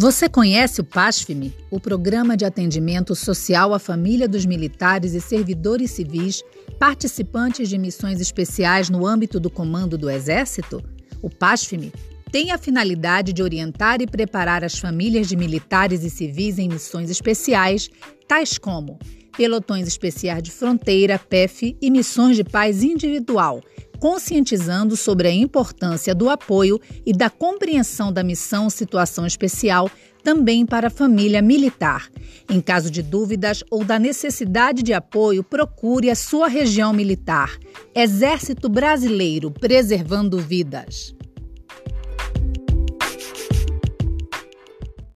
Você conhece o PASFME, o Programa de Atendimento Social à Família dos Militares e Servidores Civis participantes de missões especiais no âmbito do Comando do Exército? O PASFME tem a finalidade de orientar e preparar as famílias de militares e civis em missões especiais, tais como pelotões especiais de fronteira, PEF e missões de paz individual, conscientizando sobre a importância do apoio e da compreensão da missão situação especial também para a família militar. Em caso de dúvidas ou da necessidade de apoio, procure a sua região militar. Exército Brasileiro preservando vidas.